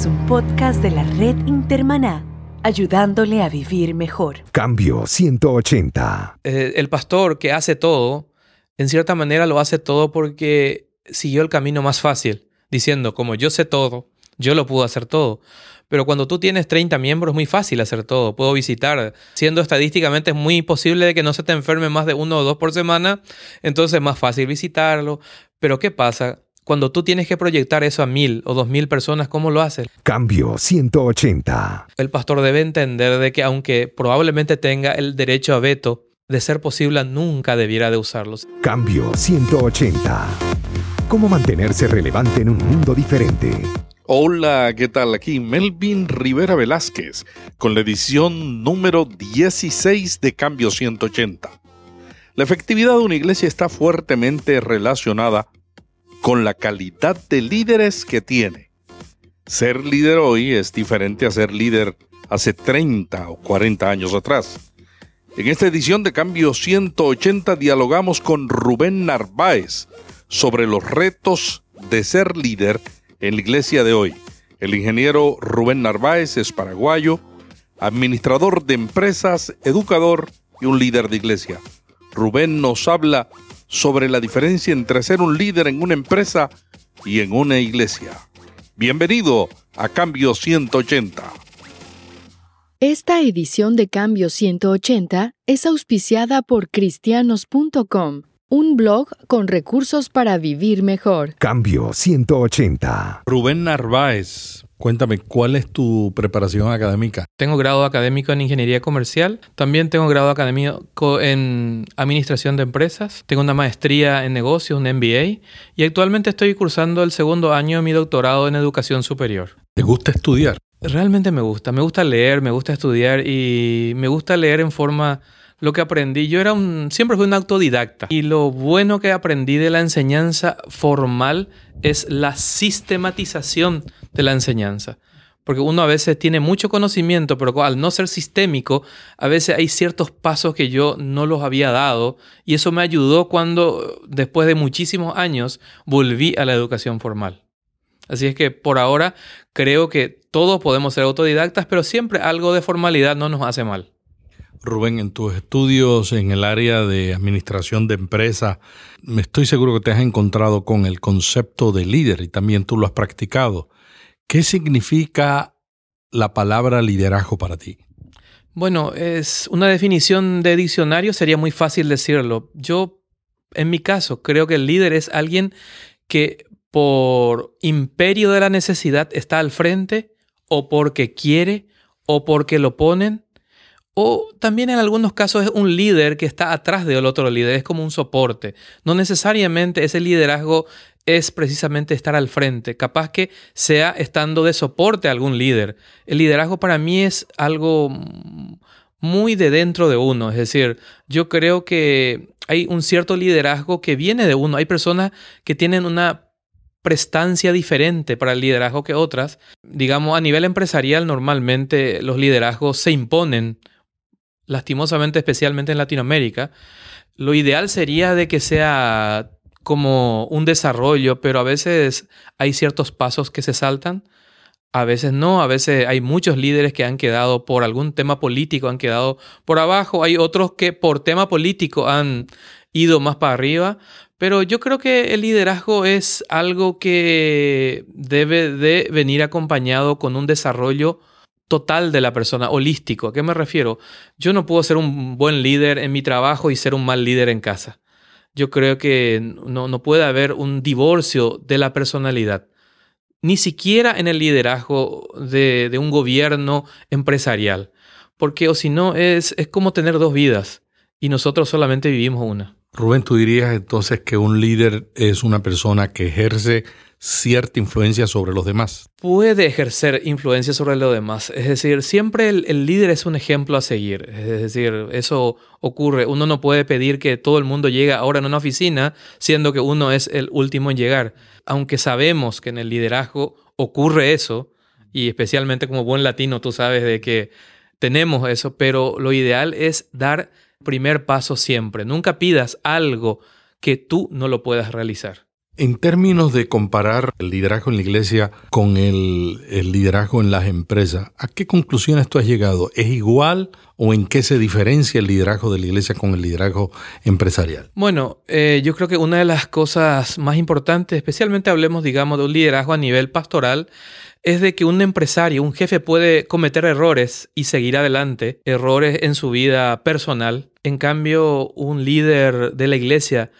es un podcast de la red Intermaná, ayudándole a vivir mejor. Cambio 180. Eh, el pastor que hace todo, en cierta manera lo hace todo porque siguió el camino más fácil, diciendo, como yo sé todo, yo lo puedo hacer todo. Pero cuando tú tienes 30 miembros es muy fácil hacer todo. Puedo visitar. Siendo estadísticamente es muy posible de que no se te enferme más de uno o dos por semana. Entonces es más fácil visitarlo. Pero ¿qué pasa? Cuando tú tienes que proyectar eso a mil o dos mil personas, ¿cómo lo haces? Cambio 180. El pastor debe entender de que aunque probablemente tenga el derecho a veto, de ser posible nunca debiera de usarlos. Cambio 180. ¿Cómo mantenerse relevante en un mundo diferente? Hola, ¿qué tal? Aquí Melvin Rivera Velázquez con la edición número 16 de Cambio 180. La efectividad de una iglesia está fuertemente relacionada con la calidad de líderes que tiene. Ser líder hoy es diferente a ser líder hace 30 o 40 años atrás. En esta edición de Cambio 180 dialogamos con Rubén Narváez sobre los retos de ser líder en la iglesia de hoy. El ingeniero Rubén Narváez es paraguayo, administrador de empresas, educador y un líder de iglesia. Rubén nos habla sobre la diferencia entre ser un líder en una empresa y en una iglesia. Bienvenido a Cambio 180. Esta edición de Cambio 180 es auspiciada por cristianos.com, un blog con recursos para vivir mejor. Cambio 180. Rubén Narváez, Cuéntame, ¿cuál es tu preparación académica? Tengo grado académico en ingeniería comercial, también tengo grado académico en administración de empresas, tengo una maestría en negocios, un MBA, y actualmente estoy cursando el segundo año de mi doctorado en educación superior. ¿Te gusta estudiar? Realmente me gusta, me gusta leer, me gusta estudiar y me gusta leer en forma lo que aprendí, yo era un, siempre fui un autodidacta y lo bueno que aprendí de la enseñanza formal es la sistematización de la enseñanza. Porque uno a veces tiene mucho conocimiento, pero al no ser sistémico, a veces hay ciertos pasos que yo no los había dado y eso me ayudó cuando, después de muchísimos años, volví a la educación formal. Así es que por ahora creo que todos podemos ser autodidactas, pero siempre algo de formalidad no nos hace mal. Rubén, en tus estudios en el área de administración de empresas, me estoy seguro que te has encontrado con el concepto de líder y también tú lo has practicado. ¿Qué significa la palabra liderazgo para ti? Bueno, es una definición de diccionario, sería muy fácil decirlo. Yo, en mi caso, creo que el líder es alguien que por imperio de la necesidad está al frente o porque quiere o porque lo ponen o también en algunos casos es un líder que está atrás del otro líder, es como un soporte. No necesariamente ese liderazgo es precisamente estar al frente, capaz que sea estando de soporte a algún líder. El liderazgo para mí es algo muy de dentro de uno, es decir, yo creo que hay un cierto liderazgo que viene de uno. Hay personas que tienen una prestancia diferente para el liderazgo que otras. Digamos, a nivel empresarial normalmente los liderazgos se imponen lastimosamente especialmente en Latinoamérica, lo ideal sería de que sea como un desarrollo, pero a veces hay ciertos pasos que se saltan, a veces no, a veces hay muchos líderes que han quedado por algún tema político, han quedado por abajo, hay otros que por tema político han ido más para arriba, pero yo creo que el liderazgo es algo que debe de venir acompañado con un desarrollo total de la persona, holístico. ¿A qué me refiero? Yo no puedo ser un buen líder en mi trabajo y ser un mal líder en casa. Yo creo que no, no puede haber un divorcio de la personalidad. Ni siquiera en el liderazgo de, de un gobierno empresarial. Porque o si no, es, es como tener dos vidas y nosotros solamente vivimos una. Rubén, tú dirías entonces que un líder es una persona que ejerce cierta influencia sobre los demás. Puede ejercer influencia sobre los demás. Es decir, siempre el, líder es un ejemplo a seguir. Es decir, eso ocurre. Uno no puede pedir que todo el mundo llegue ahora en una oficina, siendo que uno es el último en llegar. Aunque sabemos que en el liderazgo ocurre eso, y especialmente como buen latino tú sabes de que tenemos eso, pero lo ideal es dar primer paso siempre. Nunca pidas algo que tú no lo puedas realizar. En términos de comparar el liderazgo en la iglesia con el, liderazgo en las empresas, ¿a qué conclusiones tú has llegado? ¿Es igual o en qué se diferencia el liderazgo de la iglesia con el liderazgo empresarial? Bueno, eh, yo creo que una de las cosas más importantes, especialmente hablemos, digamos, de un liderazgo a nivel pastoral, es de que un empresario, un jefe puede cometer errores y seguir adelante, errores en su vida personal. En cambio, un líder de la iglesia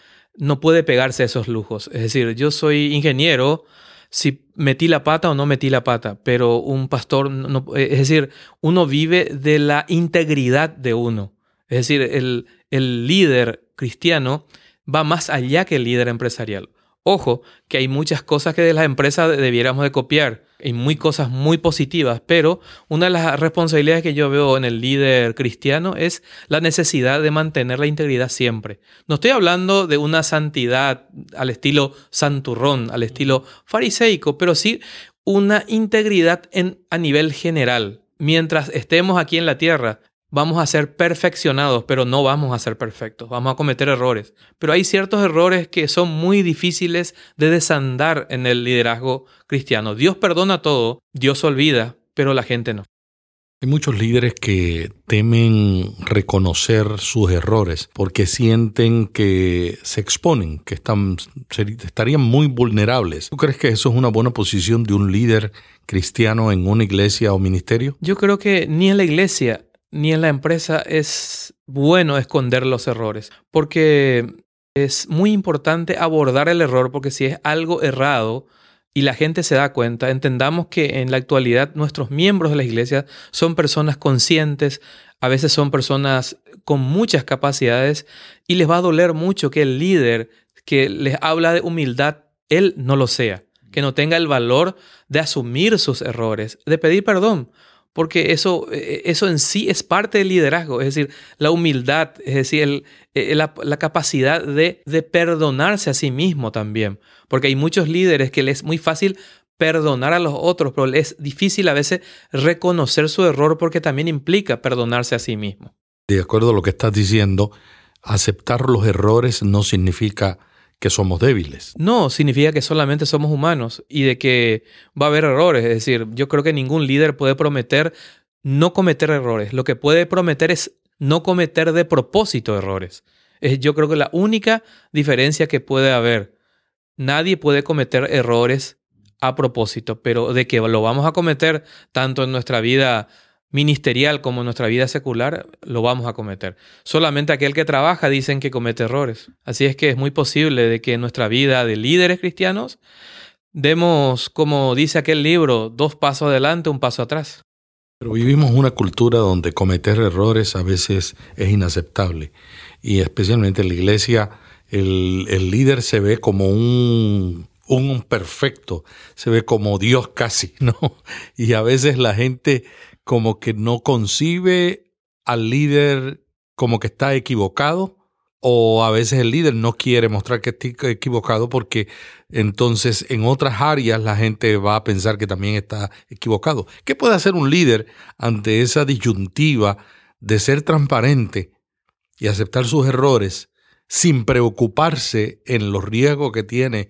no puede pegarse a esos lujos. Es decir, yo soy ingeniero, si metí la pata o no metí la pata, pero un pastor, no, es decir, uno vive de la integridad de uno. Es decir, el, el líder cristiano va más allá que el líder empresarial. Ojo, que hay muchas cosas que de las empresas debiéramos de copiar, hay muy cosas muy positivas, pero una de las responsabilidades que yo veo en el líder cristiano es la necesidad de mantener la integridad siempre. No estoy hablando de una santidad al estilo santurrón, al estilo fariseico, pero sí una integridad en, a nivel general. Mientras estemos aquí en la tierra, vamos a ser perfeccionados, pero no vamos a ser perfectos, vamos a cometer errores. Pero hay ciertos errores que son muy difíciles de desandar en el liderazgo cristiano. Dios perdona todo, Dios olvida, pero la gente no. Hay muchos líderes que temen reconocer sus errores porque sienten que se exponen, que están, estarían muy vulnerables. ¿Tú crees que eso es una buena posición de un líder cristiano en una iglesia o ministerio? Yo creo que ni en la iglesia ni en la empresa es bueno esconder los errores, porque es muy importante abordar el error, porque si es algo errado y la gente se da cuenta, entendamos que en la actualidad nuestros miembros de la iglesia son personas conscientes, a veces son personas con muchas capacidades y les va a doler mucho que el líder que les habla de humildad, él no lo sea, que no tenga el valor de asumir sus errores, de pedir perdón porque eso, eh, eso en sí es parte del liderazgo, es decir, la humildad, es decir, eh, la, capacidad de, de, perdonarse a sí mismo también, porque hay muchos líderes que les es muy fácil perdonar a los otros, pero es difícil a veces reconocer su error porque también implica perdonarse a sí mismo. De acuerdo a lo que estás diciendo, aceptar los errores no significa que somos débiles. No, significa que solamente somos humanos y de que va a haber errores. Es decir, yo creo que ningún líder puede prometer no cometer errores. Lo que puede prometer es no cometer de propósito errores. Es, yo creo que la única diferencia que puede haber. Nadie puede cometer errores a propósito, pero de que lo vamos a cometer tanto en nuestra vida ministerial como nuestra vida secular, lo vamos a cometer. Solamente aquel que trabaja dicen que comete errores. Así es que es muy posible de que en nuestra vida de líderes cristianos demos, como dice aquel libro, dos pasos adelante, un paso atrás. Pero vivimos una cultura donde cometer errores a veces es inaceptable. Y especialmente en la iglesia, el, el líder se ve como un, un perfecto, se ve como Dios casi, ¿no? Y a veces la gente como que no concibe al líder como que está equivocado o a veces el líder no quiere mostrar que está equivocado porque entonces en otras áreas la gente va a pensar que también está equivocado. ¿Qué puede hacer un líder ante esa disyuntiva de ser transparente y aceptar sus errores sin preocuparse en los riesgos que tiene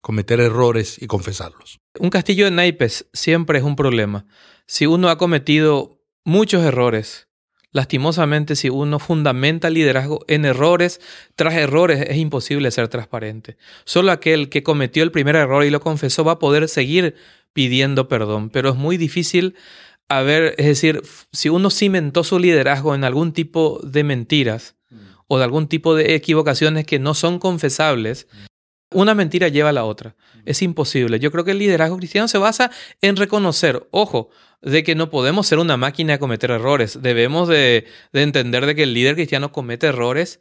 cometer errores y confesarlos? Un castillo de naipes siempre es un problema si uno ha cometido muchos errores, lastimosamente si uno fundamenta el liderazgo en errores tras errores, es imposible ser transparente. Solo aquel que cometió el primer error y lo confesó va a poder seguir pidiendo perdón, pero es muy difícil haber, es decir, si uno cimentó su liderazgo en algún tipo de mentiras o de algún tipo de equivocaciones que no son confesables, una mentira lleva a la otra. Es imposible. Yo creo que el liderazgo cristiano se basa en reconocer, ojo, de que no podemos ser una máquina de cometer errores. Debemos de, entender de que el líder cristiano comete errores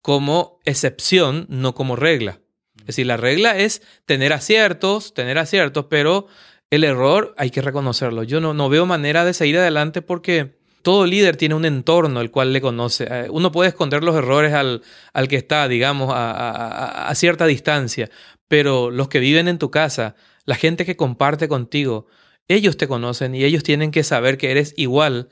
como excepción, no como regla. Es decir, la regla es tener aciertos, tener aciertos, pero el error hay que reconocerlo. Yo no, no veo manera de seguir adelante porque todo líder tiene un entorno el cual le conoce. Eh, uno puede esconder los errores al, al que está, digamos, a, a, cierta distancia, pero los que viven en tu casa, la gente que comparte contigo, ellos te conocen y ellos tienen que saber que eres igual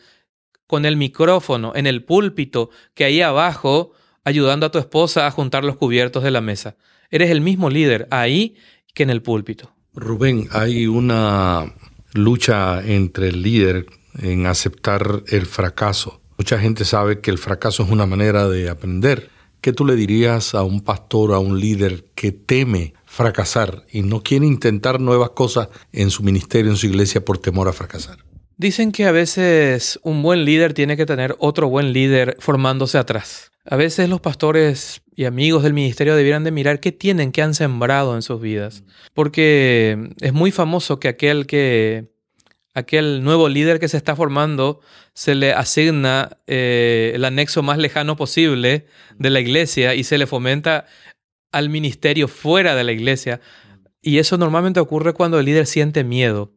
con el micrófono en el púlpito que ahí abajo ayudando a tu esposa a juntar los cubiertos de la mesa. Eres el mismo líder ahí que en el púlpito. Rubén, hay una lucha entre el líder en aceptar el fracaso. Mucha gente sabe que el fracaso es una manera de aprender. ¿Qué tú le dirías a un pastor a un líder que teme fracasar y no quiere intentar nuevas cosas en su ministerio, en su iglesia, por temor a fracasar? Dicen que a veces un buen líder tiene que tener otro buen líder formándose atrás. A veces los pastores y amigos del ministerio debieran de mirar qué tienen, qué han sembrado en sus vidas. Porque es muy famoso que aquel que aquel nuevo líder que se está formando se le asigna eh, el anexo más lejano posible de la iglesia y se le fomenta al ministerio fuera de la iglesia. Y eso normalmente ocurre cuando el líder siente miedo.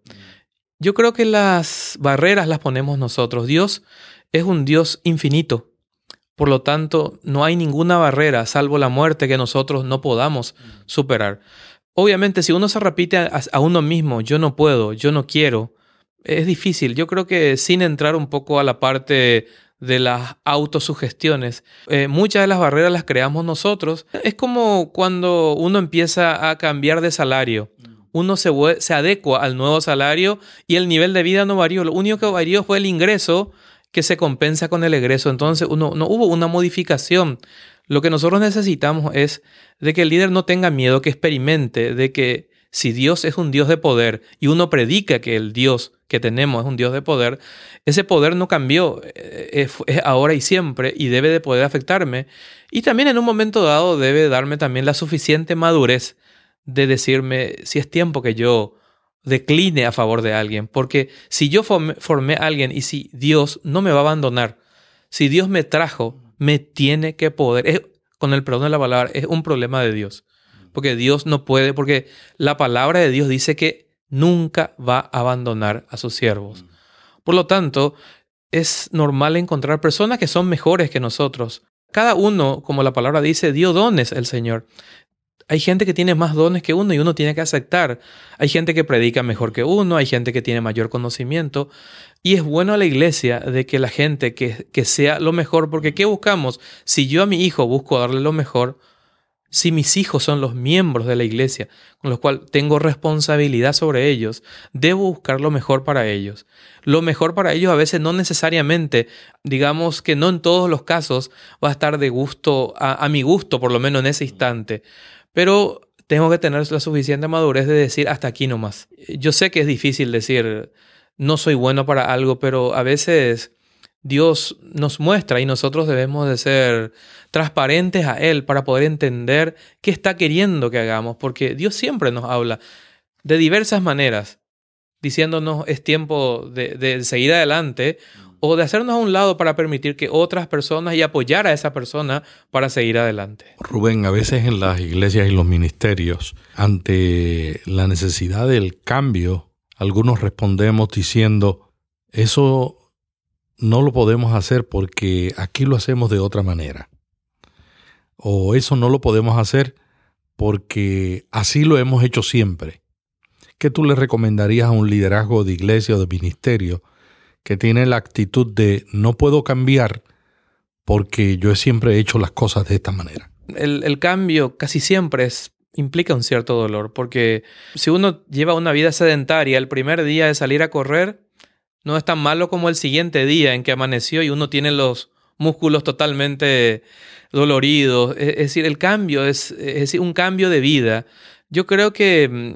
Yo creo que las barreras las ponemos nosotros. Dios es un Dios infinito. Por lo tanto, no hay ninguna barrera, salvo la muerte, que nosotros no podamos superar. Obviamente, si uno se repite a, uno mismo, yo no puedo, yo no quiero, es difícil. Yo creo que sin entrar un poco a la parte de las autosugestiones, eh, muchas de las barreras las creamos nosotros. Es como cuando uno empieza a cambiar de salario. Uno se, se adecua al nuevo salario y el nivel de vida no varió. Lo único que varió fue el ingreso que se compensa con el egreso. Entonces uno, no hubo una modificación. Lo que nosotros necesitamos es de que el líder no tenga miedo, que experimente, de que si Dios es un Dios de poder y uno predica que el Dios que tenemos es un Dios de poder, ese poder no cambió, eh, es, ahora y siempre y debe de poder afectarme. Y también en un momento dado debe darme también la suficiente madurez de decirme si es tiempo que yo decline a favor de alguien. Porque si yo formé, a alguien y si Dios no me va a abandonar, si Dios me trajo, me tiene que poder. con el perdón de la palabra, es un problema de Dios porque Dios no puede, porque la palabra de Dios dice que nunca va a abandonar a sus siervos. Por lo tanto, es normal encontrar personas que son mejores que nosotros. Cada uno, como la palabra dice, dio dones el Señor. Hay gente que tiene más dones que uno y uno tiene que aceptar. Hay gente que predica mejor que uno, hay gente que tiene mayor conocimiento. Y es bueno a la iglesia de que la gente que, que sea lo mejor, porque ¿qué buscamos? Si yo a mi hijo busco darle lo mejor, si mis hijos son los miembros de la iglesia, con los cuales tengo responsabilidad sobre ellos, debo buscar lo mejor para ellos. Lo mejor para ellos a veces no necesariamente, digamos que no en todos los casos va a estar de gusto, a, mi gusto, por lo menos en ese instante, pero tengo que tener la suficiente madurez de decir hasta aquí nomás. Yo sé que es difícil decir no soy bueno para algo, pero a veces Dios nos muestra y nosotros debemos de ser transparentes a Él para poder entender qué está queriendo que hagamos, porque Dios siempre nos habla de diversas maneras, diciéndonos es tiempo de, seguir adelante o de hacernos a un lado para permitir que otras personas y apoyar a esa persona para seguir adelante. Rubén, a veces en las iglesias y los ministerios, ante la necesidad del cambio, algunos respondemos diciendo, eso no lo podemos hacer porque aquí lo hacemos de otra manera. O eso no lo podemos hacer porque así lo hemos hecho siempre. ¿Qué tú le recomendarías a un liderazgo de iglesia o de ministerio que tiene la actitud de no puedo cambiar porque yo siempre he hecho las cosas de esta manera? El, cambio casi siempre implica un cierto dolor, porque si uno lleva una vida sedentaria, el primer día de salir a correr, no es tan malo como el siguiente día en que amaneció y uno tiene los músculos totalmente doloridos. Es, decir, el cambio es, un cambio de vida. Yo creo que mm,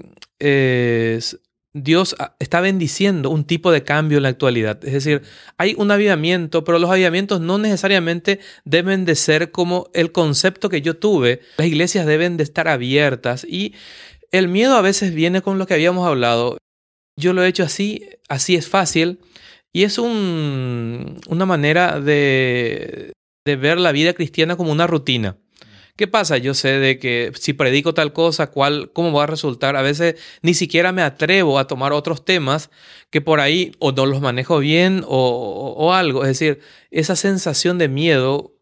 Dios está bendiciendo un tipo de cambio en la actualidad. Es decir, hay un avivamiento, pero los avivamientos no necesariamente deben de ser como el concepto que yo tuve. Las iglesias deben de estar abiertas y el miedo a veces viene con lo que habíamos hablado. Yo lo he hecho así, así es fácil. Y es un, una manera de, de ver la vida cristiana como una rutina. ¿Qué pasa? Yo sé de que si predico tal cosa, cuál, cómo va a resultar. A veces ni siquiera me atrevo a tomar otros temas que por ahí o no los manejo bien o, o, algo. Es decir, esa sensación de miedo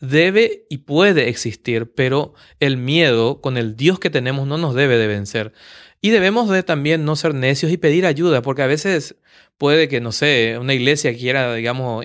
debe y puede existir, pero el miedo con el Dios que tenemos no nos debe de vencer. Y debemos de también no ser necios y pedir ayuda, porque a veces puede que, no sé, una iglesia quiera, digamos,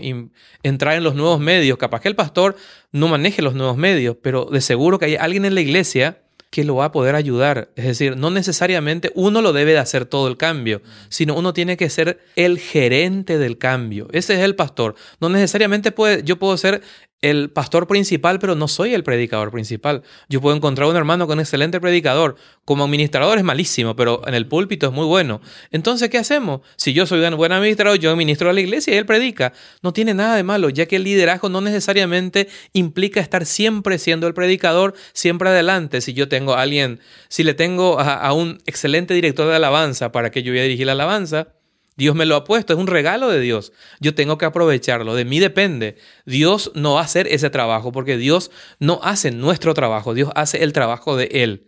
entrar en los nuevos medios. Capaz que el pastor no maneje los nuevos medios, pero de seguro que hay alguien en la iglesia que lo va a poder ayudar. Es decir, no necesariamente uno lo debe de hacer todo el cambio, sino uno tiene que ser el gerente del cambio. Ese es el pastor. No necesariamente puede, yo puedo ser el pastor principal, pero no soy el predicador principal. Yo puedo encontrar un hermano con un excelente predicador. Como administrador es malísimo, pero en el púlpito es muy bueno. Entonces, ¿qué hacemos? Si yo soy un buen administrador, yo ministro a la iglesia y él predica. No tiene nada de malo, ya que el liderazgo no necesariamente implica estar siempre siendo el predicador, siempre adelante. Si yo tengo a alguien, si le tengo a, a un excelente director de alabanza para que yo voy a dirigir la alabanza, Dios me lo ha puesto, es un regalo de Dios. Yo tengo que aprovecharlo, de mí depende. Dios no va a hacer ese trabajo porque Dios no hace nuestro trabajo, Dios hace el trabajo de Él,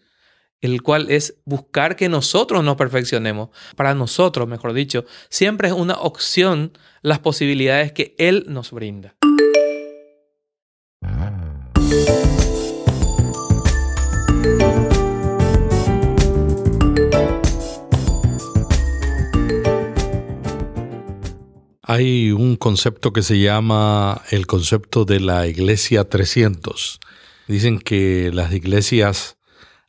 el cual es buscar que nosotros nos perfeccionemos. Para nosotros, mejor dicho, siempre es una opción las posibilidades que Él nos brinda. Hay un concepto que se llama el concepto de la iglesia 300. Dicen que las iglesias,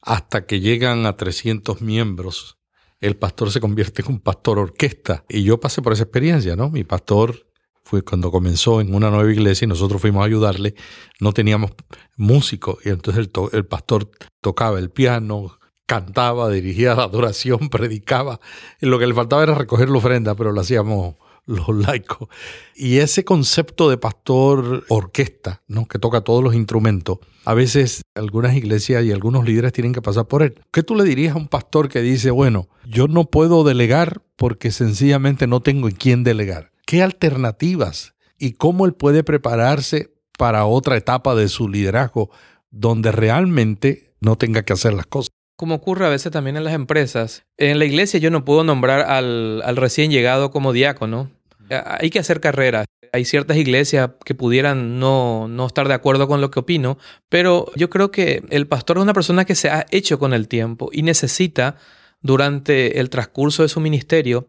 hasta que llegan a 300 miembros, el pastor se convierte en un pastor orquesta. Y yo pasé por esa experiencia, ¿no? Mi pastor fue cuando comenzó en una nueva iglesia y nosotros fuimos a ayudarle, no teníamos músico y entonces el, el pastor tocaba el piano, cantaba, dirigía la adoración, predicaba. Y lo que le faltaba era recoger la ofrenda, pero lo hacíamos los laicos. Y ese concepto de pastor orquesta, ¿no? que toca todos los instrumentos, a veces algunas iglesias y algunos líderes tienen que pasar por él. ¿Qué tú le dirías a un pastor que dice, bueno, yo no puedo delegar porque sencillamente no tengo en quién delegar? ¿Qué alternativas y cómo él puede prepararse para otra etapa de su liderazgo donde realmente no tenga que hacer las cosas? Como ocurre a veces también en las empresas. En la iglesia yo no puedo nombrar al, al recién llegado como diácono. Hay que hacer carrera. Hay ciertas iglesias que pudieran no, no estar de acuerdo con lo que opino, pero yo creo que el pastor es una persona que se ha hecho con el tiempo y necesita, durante el transcurso de su ministerio,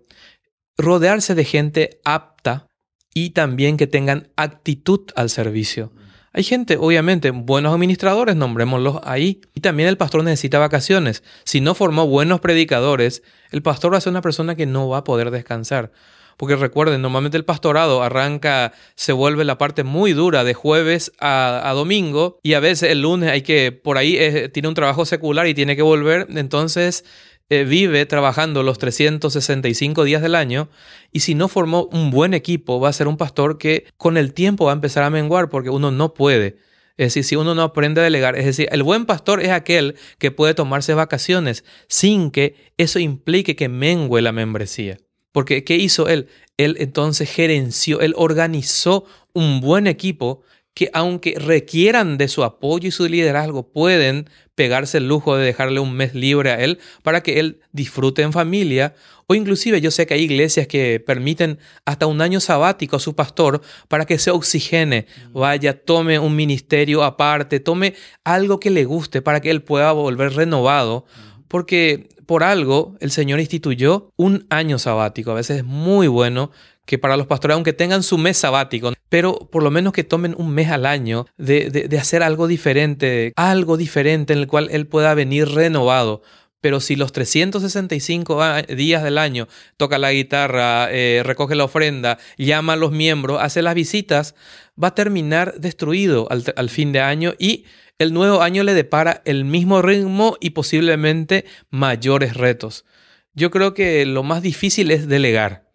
rodearse de gente apta y también que tengan actitud al servicio. Hay gente, obviamente, buenos administradores, nombrémoslos ahí. Y también el pastor necesita vacaciones. Si no formó buenos predicadores, el pastor va a ser una persona que no va a poder descansar. Porque recuerden, normalmente el pastorado arranca, se vuelve la parte muy dura de jueves a, domingo y a veces el lunes hay que, por ahí tiene un trabajo secular y tiene que volver. Entonces eh, vive trabajando los 365 días del año y si no formó un buen equipo va a ser un pastor que con el tiempo va a empezar a menguar porque uno no puede. Es decir, si uno no aprende a delegar, es decir, el buen pastor es aquel que puede tomarse vacaciones sin que eso implique que mengue la membresía. Porque ¿qué hizo él? Él entonces gerenció, él organizó un buen equipo que aunque requieran de su apoyo y su liderazgo, pueden pegarse el lujo de dejarle un mes libre a él para que él disfrute en familia. O inclusive yo sé que hay iglesias que permiten hasta un año sabático a su pastor para que se oxigene, vaya, tome un ministerio aparte, tome algo que le guste para que él pueda volver renovado. Porque por algo el Señor instituyó un año sabático. A veces es muy bueno que para los pastores, aunque tengan su mes sabático, pero por lo menos que tomen un mes al año de, de, hacer algo diferente, algo diferente en el cual Él pueda venir renovado. Pero si los 365 días del año toca la guitarra, eh, recoge la ofrenda, llama a los miembros, hace las visitas, va a terminar destruido al, al fin de año y el nuevo año le depara el mismo ritmo y posiblemente mayores retos. Yo creo que lo más difícil es delegar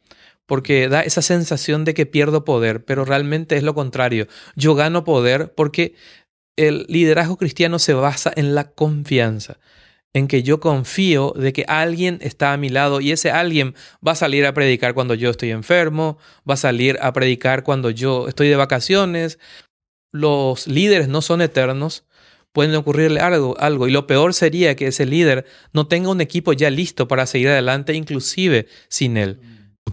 porque da esa sensación de que pierdo poder, pero realmente es lo contrario. Yo gano poder porque el liderazgo cristiano se basa en la confianza, en que yo confío de que alguien está a mi lado y ese alguien va a salir a predicar cuando yo estoy enfermo, va a salir a predicar cuando yo estoy de vacaciones. Los líderes no son eternos, pueden ocurrirle algo, algo y lo peor sería que ese líder no tenga un equipo ya listo para seguir adelante, inclusive sin él.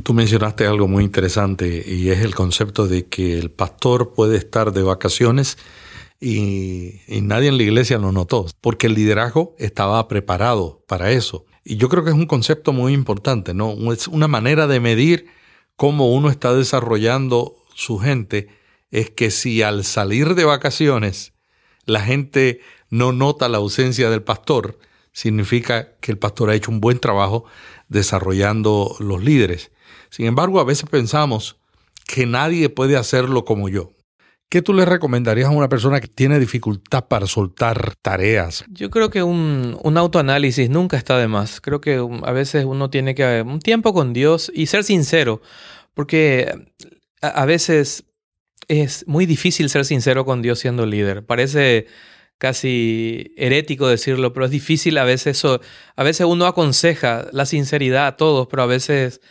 Tú mencionaste algo muy interesante y es el concepto de que el pastor puede estar de vacaciones y, nadie en la iglesia lo notó, porque el liderazgo estaba preparado para eso. Y yo creo que es un concepto muy importante, ¿no? Es una manera de medir cómo uno está desarrollando su gente, es que si al salir de vacaciones la gente no nota la ausencia del pastor, significa que el pastor ha hecho un buen trabajo desarrollando los líderes. Sin embargo, a veces pensamos que nadie puede hacerlo como yo. ¿Qué tú le recomendarías a una persona que tiene dificultad para soltar tareas? Yo creo que un, autoanálisis nunca está de más. Creo que a veces uno tiene que un tiempo con Dios y ser sincero, porque a, veces es muy difícil ser sincero con Dios siendo líder. Parece casi herético decirlo, pero es difícil a veces eso. A veces uno aconseja la sinceridad a todos, pero a veces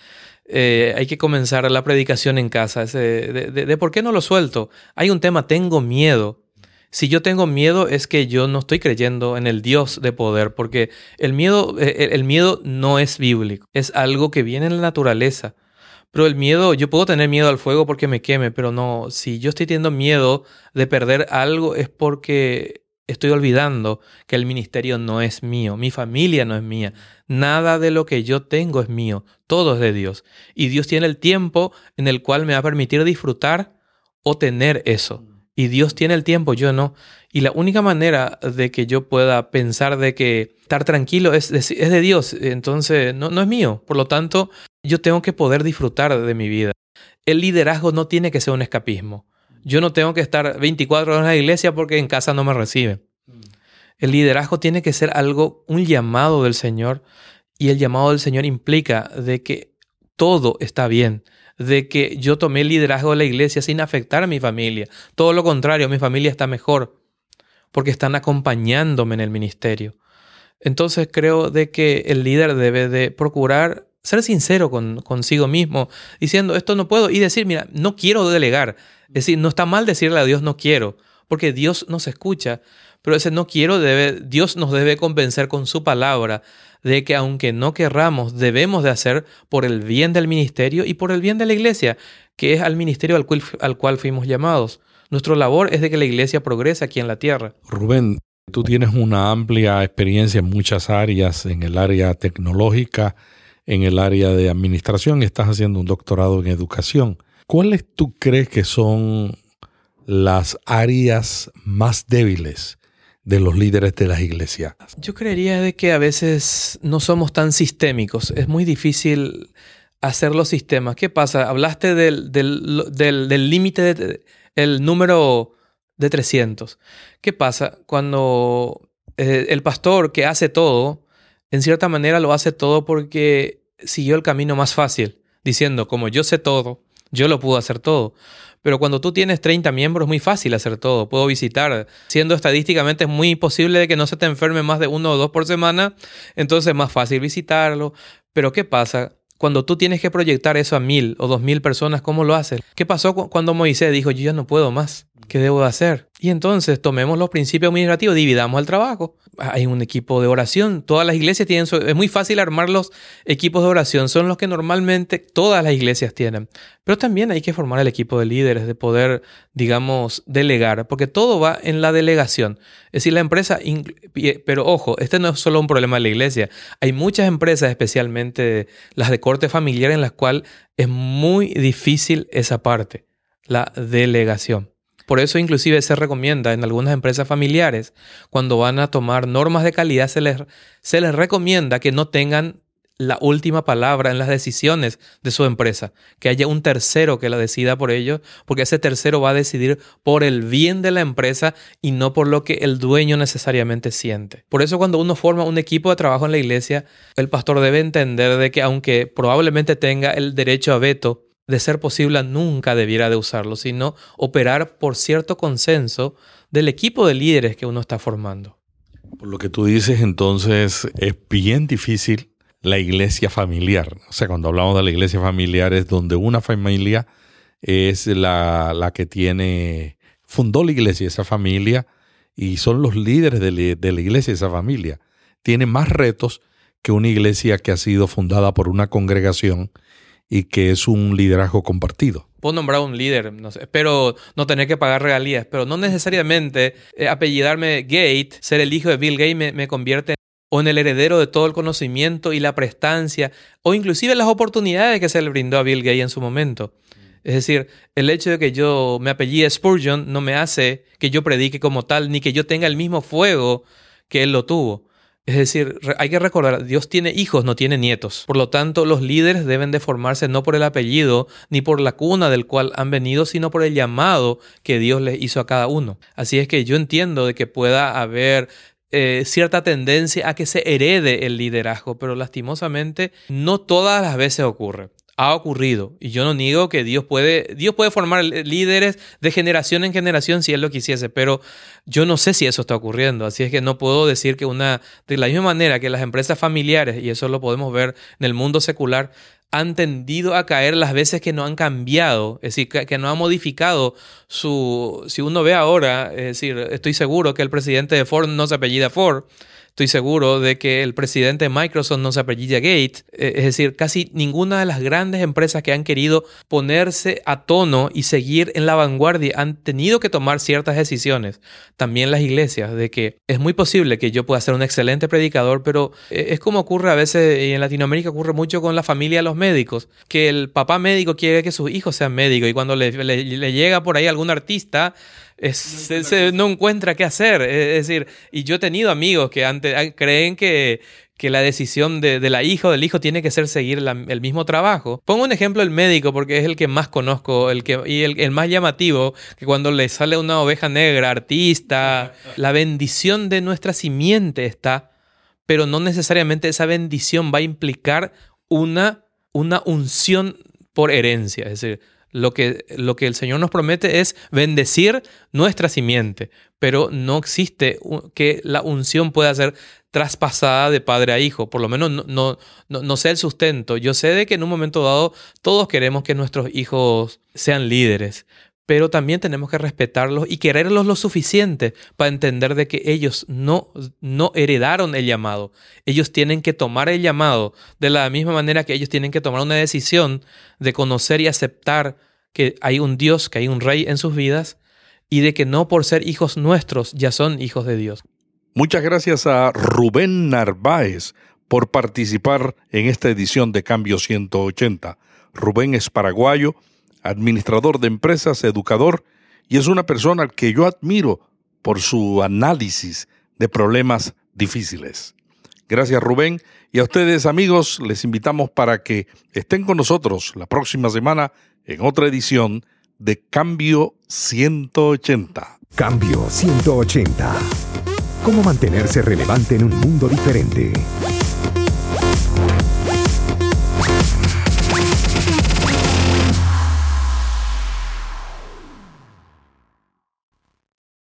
eh, hay que comenzar la predicación en casa. de, por qué no lo suelto. Hay un tema, tengo miedo. Si yo tengo miedo es que yo no estoy creyendo en el Dios de poder, porque el miedo, eh, el miedo no es bíblico, es algo que viene en la naturaleza. Pero el miedo, yo puedo tener miedo al fuego porque me queme, pero no, si yo estoy teniendo miedo de perder algo es porque estoy olvidando que el ministerio no es mío, mi familia no es mía, nada de lo que yo tengo es mío, todo es de Dios. Y Dios tiene el tiempo en el cual me va a permitir disfrutar o tener eso. Y Dios tiene el tiempo, yo no. Y la única manera de que yo pueda pensar de que estar tranquilo es, es de Dios, entonces no, no es mío. Por lo tanto, yo tengo que poder disfrutar de mi vida. El liderazgo no tiene que ser un escapismo. Yo no tengo que estar 24 horas en la iglesia porque en casa no me reciben. El liderazgo tiene que ser algo, un llamado del Señor, y el llamado del Señor implica de que todo está bien, de que yo tomé el liderazgo de la iglesia sin afectar a mi familia. Todo lo contrario, mi familia está mejor porque están acompañándome en el ministerio. Entonces creo de que el líder debe de procurar ser sincero con, consigo mismo, diciendo, esto no puedo, y decir, mira, no quiero delegar. Es decir, no está mal decirle a Dios no quiero, porque Dios nos escucha, pero ese no quiero debe, Dios nos debe convencer con su palabra de que aunque no querramos, debemos de hacer por el bien del ministerio y por el bien de la iglesia, que es al ministerio al cual, al cual fuimos llamados. Nuestra labor es de que la iglesia progrese aquí en la tierra. Rubén, tú tienes una amplia experiencia en muchas áreas, en el área tecnológica, en el área de administración estás haciendo un doctorado en educación. ¿Cuáles tú crees que son las áreas más débiles de los líderes de las iglesias? Yo creería de que a veces no somos tan sistémicos. Es muy difícil hacer los sistemas. ¿Qué pasa? Hablaste del límite, del, del número de 300. ¿Qué pasa? Cuando eh, el pastor que hace todo, en cierta manera lo hace todo porque siguió el camino más fácil, diciendo, como yo sé todo, yo lo puedo hacer todo. Pero cuando tú tienes 30 miembros es muy fácil hacer todo. Puedo visitar. Siendo estadísticamente es muy posible que no se te enferme más de uno o dos por semana. Entonces es más fácil visitarlo. Pero ¿qué pasa? Cuando tú tienes que proyectar eso a mil o dos mil personas, ¿cómo lo haces? ¿Qué pasó cuando Moisés dijo, yo ya no puedo más? ¿Qué debo hacer? Y entonces tomemos los principios administrativos, dividamos el trabajo. Hay un equipo de oración. Todas las iglesias tienen Es muy fácil armar los equipos de oración. Son los que normalmente todas las iglesias tienen. Pero también hay que formar el equipo de líderes, de poder, digamos, delegar. Porque todo va en la delegación. Es decir, la empresa... Pero ojo, este no es solo un problema de la iglesia. Hay muchas empresas, especialmente las de corte familiar, en las cuales es muy difícil esa parte. La delegación. Por eso inclusive se recomienda en algunas empresas familiares, cuando van a tomar normas de calidad, se les, se les recomienda que no tengan la última palabra en las decisiones de su empresa, que haya un tercero que la decida por ellos, porque ese tercero va a decidir por el bien de la empresa y no por lo que el dueño necesariamente siente. Por eso cuando uno forma un equipo de trabajo en la iglesia, el pastor debe entender de que aunque probablemente tenga el derecho a veto, de ser posible, nunca debiera de usarlo, sino operar por cierto consenso del equipo de líderes que uno está formando. Por lo que tú dices, entonces es bien difícil la iglesia familiar. O sea, cuando hablamos de la iglesia familiar es donde una familia es la, la que tiene, fundó la iglesia, esa familia, y son los líderes de, de la iglesia, esa familia. Tiene más retos que una iglesia que ha sido fundada por una congregación y que es un liderazgo compartido. puedo nombrar un líder, no espero no tener que pagar regalías, pero no necesariamente eh, apellidarme Gate, ser el hijo de Bill Gates me, convierte o en el heredero de todo el conocimiento y la prestancia, o inclusive las oportunidades que se le brindó a Bill Gates en su momento. Es decir, el hecho de que yo me apellide Spurgeon no me hace que yo predique como tal, ni que yo tenga el mismo fuego que él lo tuvo. Es decir, hay que recordar, Dios tiene hijos, no tiene nietos. Por lo tanto, los líderes deben de formarse no por el apellido ni por la cuna del cual han venido, sino por el llamado que Dios les hizo a cada uno. Así es que yo entiendo de que pueda haber eh, cierta tendencia a que se herede el liderazgo, pero lastimosamente no todas las veces ocurre ha ocurrido. Y yo no niego que Dios puede, Dios puede formar líderes de generación en generación si Él lo quisiese, pero yo no sé si eso está ocurriendo. Así es que no puedo decir que una, de la misma manera que las empresas familiares, y eso lo podemos ver en el mundo secular, han tendido a caer las veces que no han cambiado, es decir, que, no han modificado su... Si uno ve ahora, es decir, estoy seguro que el presidente de Ford no se apellida Ford, Estoy seguro de que el presidente de Microsoft no se apellida Gates. Eh, es decir, casi ninguna de las grandes empresas que han querido ponerse a tono y seguir en la vanguardia han tenido que tomar ciertas decisiones. También las iglesias, de que es muy posible que yo pueda ser un excelente predicador, pero eh, es como ocurre a veces, y en Latinoamérica ocurre mucho con la familia de los médicos, que el papá médico quiere que sus hijos sean médicos y cuando le llega por ahí algún artista, no, encuentra qué hacer. Es decir, y yo he tenido amigos que antes, creen que, que la decisión de, la hija o del hijo tiene que ser seguir el mismo trabajo. Pongo un ejemplo el médico porque es el que más conozco el que, y el, el, más llamativo, que cuando le sale una oveja negra, artista, la bendición de nuestra simiente está, pero no necesariamente esa bendición va a implicar una, una unción por herencia. Es decir, lo que, lo que el Señor nos promete es bendecir nuestra simiente, pero no existe que la unción pueda ser traspasada de padre a hijo, por lo menos no, no, no, no sea el sustento. Yo sé de que en un momento dado todos queremos que nuestros hijos sean líderes, pero también tenemos que respetarlos y quererlos lo suficiente para entender de que ellos no, no heredaron el llamado. Ellos tienen que tomar el llamado de la misma manera que ellos tienen que tomar una decisión de conocer y aceptar que hay un Dios, que hay un rey en sus vidas y de que no por ser hijos nuestros ya son hijos de Dios. Muchas gracias a Rubén Narváez por participar en esta edición de Cambio 180. Rubén es paraguayo administrador de empresas, educador, y es una persona que yo admiro por su análisis de problemas difíciles. Gracias Rubén y a ustedes amigos les invitamos para que estén con nosotros la próxima semana en otra edición de Cambio 180. Cambio 180. ¿Cómo mantenerse relevante en un mundo diferente?